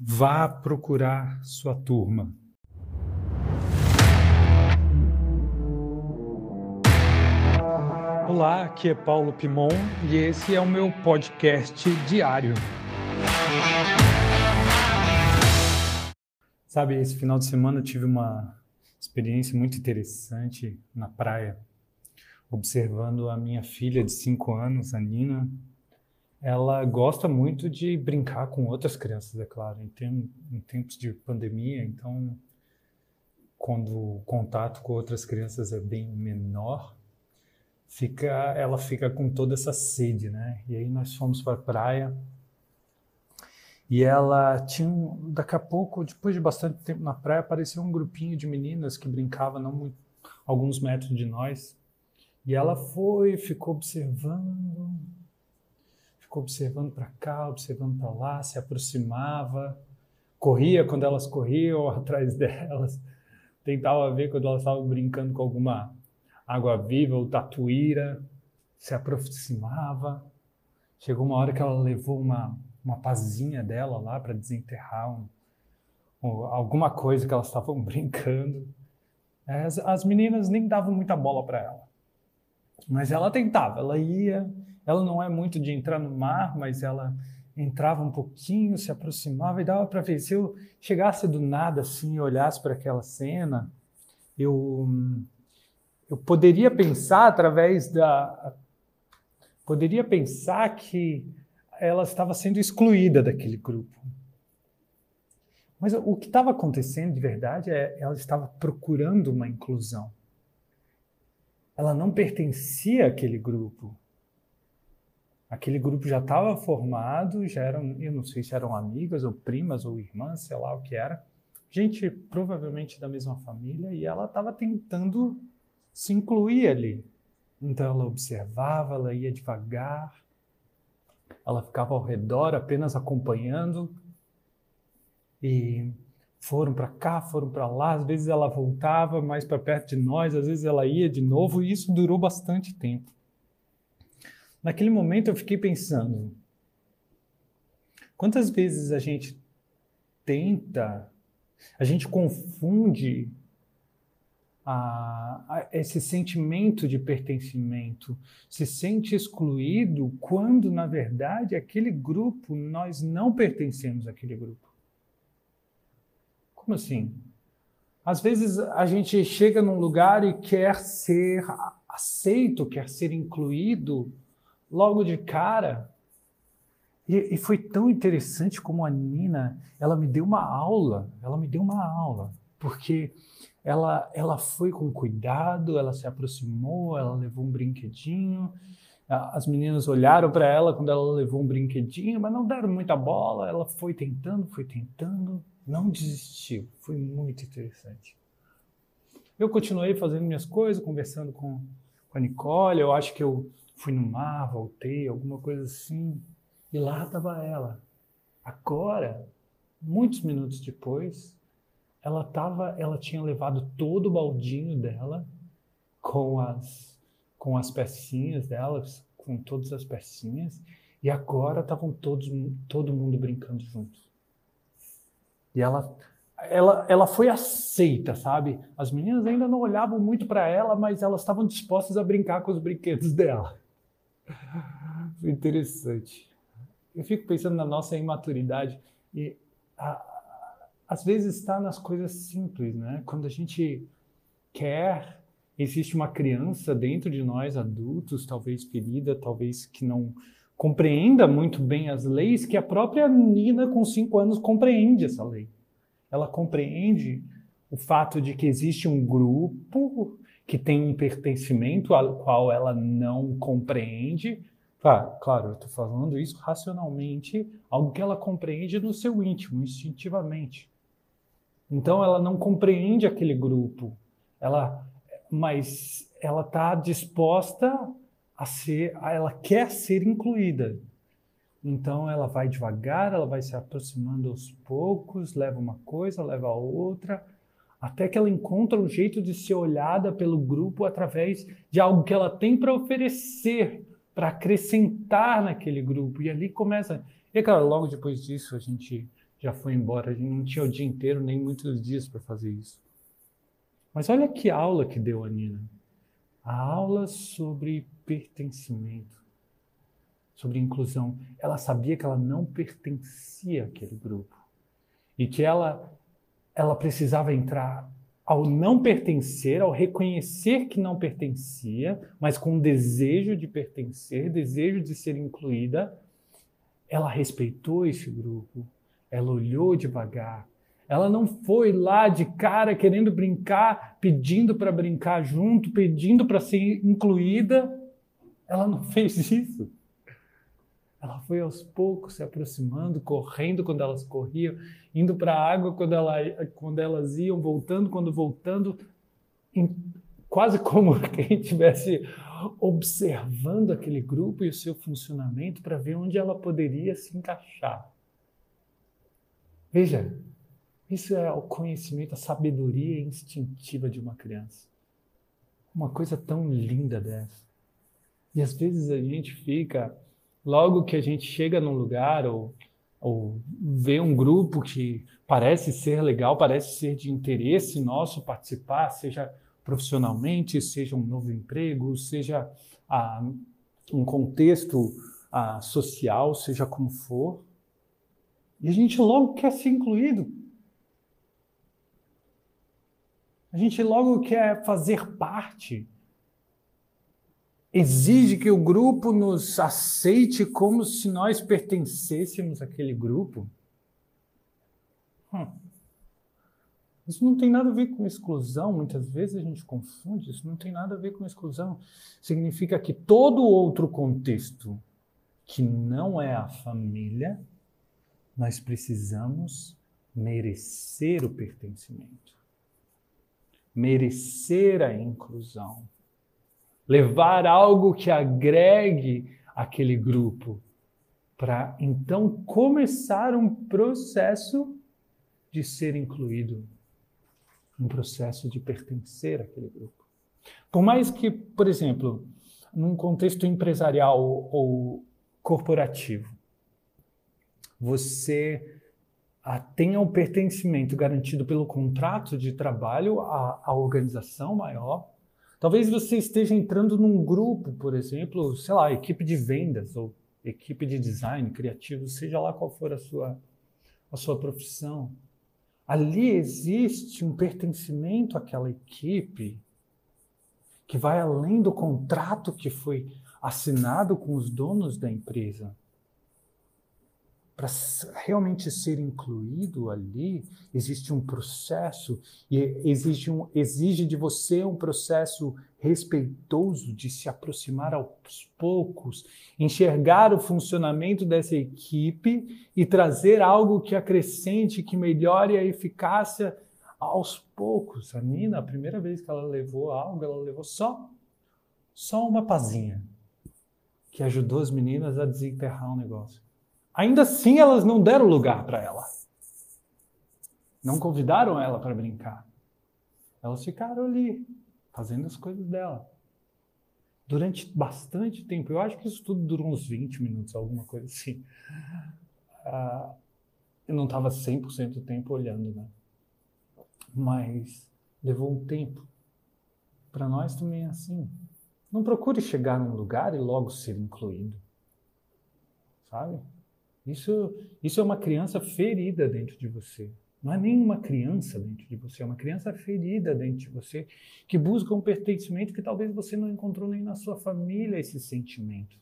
Vá procurar sua turma. Olá, aqui é Paulo Pimon e esse é o meu podcast diário. Sabe, esse final de semana eu tive uma experiência muito interessante na praia, observando a minha filha de 5 anos, a Nina, ela gosta muito de brincar com outras crianças, é claro, em, tem, em tempos de pandemia, então quando o contato com outras crianças é bem menor, fica, ela fica com toda essa sede, né? E aí nós fomos para a praia e ela tinha, daqui a pouco, depois de bastante tempo na praia, apareceu um grupinho de meninas que brincava não muito, alguns metros de nós. E ela foi, ficou observando, ficou observando para cá, observando para lá, se aproximava, corria quando elas corriam atrás delas, tentava ver quando elas estavam brincando com alguma água viva ou tatuíra, se aproximava. Chegou uma hora que ela levou uma, uma pazinha dela lá para desenterrar um, um, alguma coisa que elas estavam brincando. As, as meninas nem davam muita bola para ela. Mas ela tentava, ela ia, ela não é muito de entrar no mar, mas ela entrava um pouquinho, se aproximava e dava para ver. Se eu chegasse do nada assim e olhasse para aquela cena, eu, eu poderia pensar através da. Poderia pensar que ela estava sendo excluída daquele grupo. Mas o que estava acontecendo de verdade é ela estava procurando uma inclusão. Ela não pertencia àquele grupo. Aquele grupo já estava formado, já eram, eu não sei se eram amigas ou primas ou irmãs, sei lá o que era. Gente provavelmente da mesma família e ela estava tentando se incluir ali. Então ela observava, ela ia devagar, ela ficava ao redor apenas acompanhando e foram para cá, foram para lá, às vezes ela voltava mais para perto de nós, às vezes ela ia de novo e isso durou bastante tempo. Naquele momento eu fiquei pensando: quantas vezes a gente tenta, a gente confunde a, a, esse sentimento de pertencimento, se sente excluído quando, na verdade, aquele grupo, nós não pertencemos àquele grupo. Como assim? Às vezes a gente chega num lugar e quer ser aceito, quer ser incluído, logo de cara. E, e, foi tão interessante como a Nina, ela me deu uma aula, ela me deu uma aula, porque ela, ela foi com cuidado, ela se aproximou, ela levou um brinquedinho. As meninas olharam para ela quando ela levou um brinquedinho, mas não deram muita bola. Ela foi tentando, foi tentando, não desistiu. Foi muito interessante. Eu continuei fazendo minhas coisas, conversando com, com a Nicole. Eu acho que eu fui no mar, voltei, alguma coisa assim. E lá estava ela. Agora, muitos minutos depois, ela tava, ela tinha levado todo o baldinho dela com as com as pecinhas dela, com todas as pecinhas, e agora estavam todos todo mundo brincando juntos. E ela ela, ela foi aceita, sabe? As meninas ainda não olhavam muito para ela, mas elas estavam dispostas a brincar com os brinquedos dela. Foi interessante. Eu fico pensando na nossa imaturidade e a, às vezes está nas coisas simples, né? Quando a gente quer, existe uma criança dentro de nós, adultos, talvez ferida, talvez que não compreenda muito bem as leis, que a própria Nina, com cinco anos, compreende essa lei. Ela compreende o fato de que existe um grupo que tem um pertencimento ao qual ela não compreende. Claro, claro eu estou falando isso racionalmente, algo que ela compreende no seu íntimo, instintivamente. Então ela não compreende aquele grupo, ela, mas ela está disposta a ser, ela quer ser incluída. Então ela vai devagar, ela vai se aproximando aos poucos, leva uma coisa, leva outra, até que ela encontra um jeito de ser olhada pelo grupo através de algo que ela tem para oferecer, para acrescentar naquele grupo. E ali começa. E claro, logo depois disso a gente já foi embora, a gente não tinha o dia inteiro nem muitos dias para fazer isso. Mas olha que aula que deu a Nina. A aula sobre pertencimento, sobre inclusão. Ela sabia que ela não pertencia àquele grupo e que ela ela precisava entrar ao não pertencer, ao reconhecer que não pertencia, mas com um desejo de pertencer, desejo de ser incluída, ela respeitou esse grupo, ela olhou devagar. Ela não foi lá de cara querendo brincar, pedindo para brincar junto, pedindo para ser incluída. Ela não fez isso. Ela foi aos poucos se aproximando, correndo quando elas corriam, indo para a água quando, ela, quando elas iam, voltando quando voltando, em, quase como quem estivesse observando aquele grupo e o seu funcionamento para ver onde ela poderia se encaixar. Veja, isso é o conhecimento, a sabedoria instintiva de uma criança. Uma coisa tão linda dessa. E às vezes a gente fica, logo que a gente chega num lugar ou, ou vê um grupo que parece ser legal, parece ser de interesse nosso participar, seja profissionalmente, seja um novo emprego, seja ah, um contexto ah, social, seja como for, e a gente logo quer ser incluído. A gente logo quer fazer parte. Exige que o grupo nos aceite como se nós pertencêssemos àquele grupo. Hum. Isso não tem nada a ver com exclusão, muitas vezes a gente confunde, isso não tem nada a ver com exclusão. Significa que todo outro contexto que não é a família nós precisamos merecer o pertencimento, merecer a inclusão, levar algo que agregue aquele grupo, para então começar um processo de ser incluído, um processo de pertencer àquele grupo. Por mais que, por exemplo, num contexto empresarial ou corporativo, você ah, tenha o um pertencimento garantido pelo contrato de trabalho à, à organização maior. Talvez você esteja entrando num grupo, por exemplo, sei lá, equipe de vendas ou equipe de design criativo, seja lá qual for a sua, a sua profissão. Ali existe um pertencimento àquela equipe que vai além do contrato que foi assinado com os donos da empresa para realmente ser incluído ali, existe um processo e exige, um, exige de você um processo respeitoso de se aproximar aos poucos, enxergar o funcionamento dessa equipe e trazer algo que acrescente, que melhore a eficácia aos poucos. A Nina, a primeira vez que ela levou algo, ela levou só, só uma pazinha, que ajudou as meninas a desenterrar o um negócio. Ainda assim, elas não deram lugar para ela. Não convidaram ela para brincar. Elas ficaram ali, fazendo as coisas dela. Durante bastante tempo. Eu acho que isso tudo durou uns 20 minutos, alguma coisa assim. Uh, eu não estava 100% do tempo olhando, né? Mas levou um tempo. Para nós também é assim. Não procure chegar num lugar e logo ser incluído. Sabe? Isso, isso é uma criança ferida dentro de você. Não é nem uma criança dentro de você, é uma criança ferida dentro de você que busca um pertencimento que talvez você não encontrou nem na sua família esse sentimento.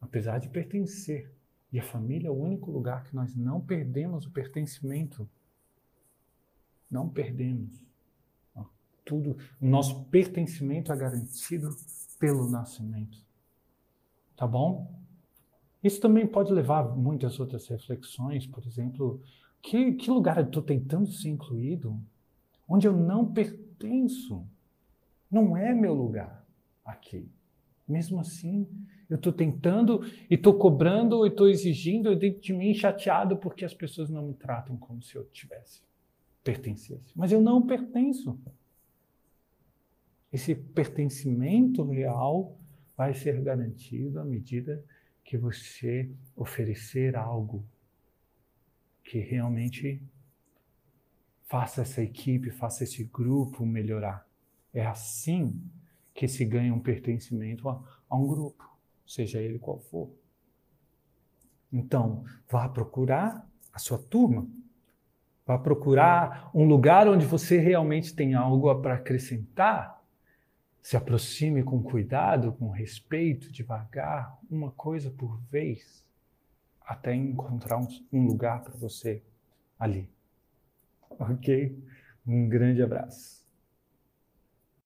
Apesar de pertencer. E a família é o único lugar que nós não perdemos o pertencimento. Não perdemos. Tudo, o nosso pertencimento é garantido pelo nascimento. Tá bom? Isso também pode levar a muitas outras reflexões, por exemplo, que, que lugar eu estou tentando ser incluído? Onde eu não pertenço? Não é meu lugar aqui. Mesmo assim, eu estou tentando e estou cobrando e estou exigindo dentro de mim chateado porque as pessoas não me tratam como se eu tivesse pertencesse. Mas eu não pertenço. Esse pertencimento real vai ser garantido à medida que você oferecer algo que realmente faça essa equipe, faça esse grupo melhorar. É assim que se ganha um pertencimento a, a um grupo, seja ele qual for. Então, vá procurar a sua turma. Vá procurar um lugar onde você realmente tem algo para acrescentar. Se aproxime com cuidado, com respeito, devagar, uma coisa por vez, até encontrar um, lugar para você ali. Ok? Um grande abraço.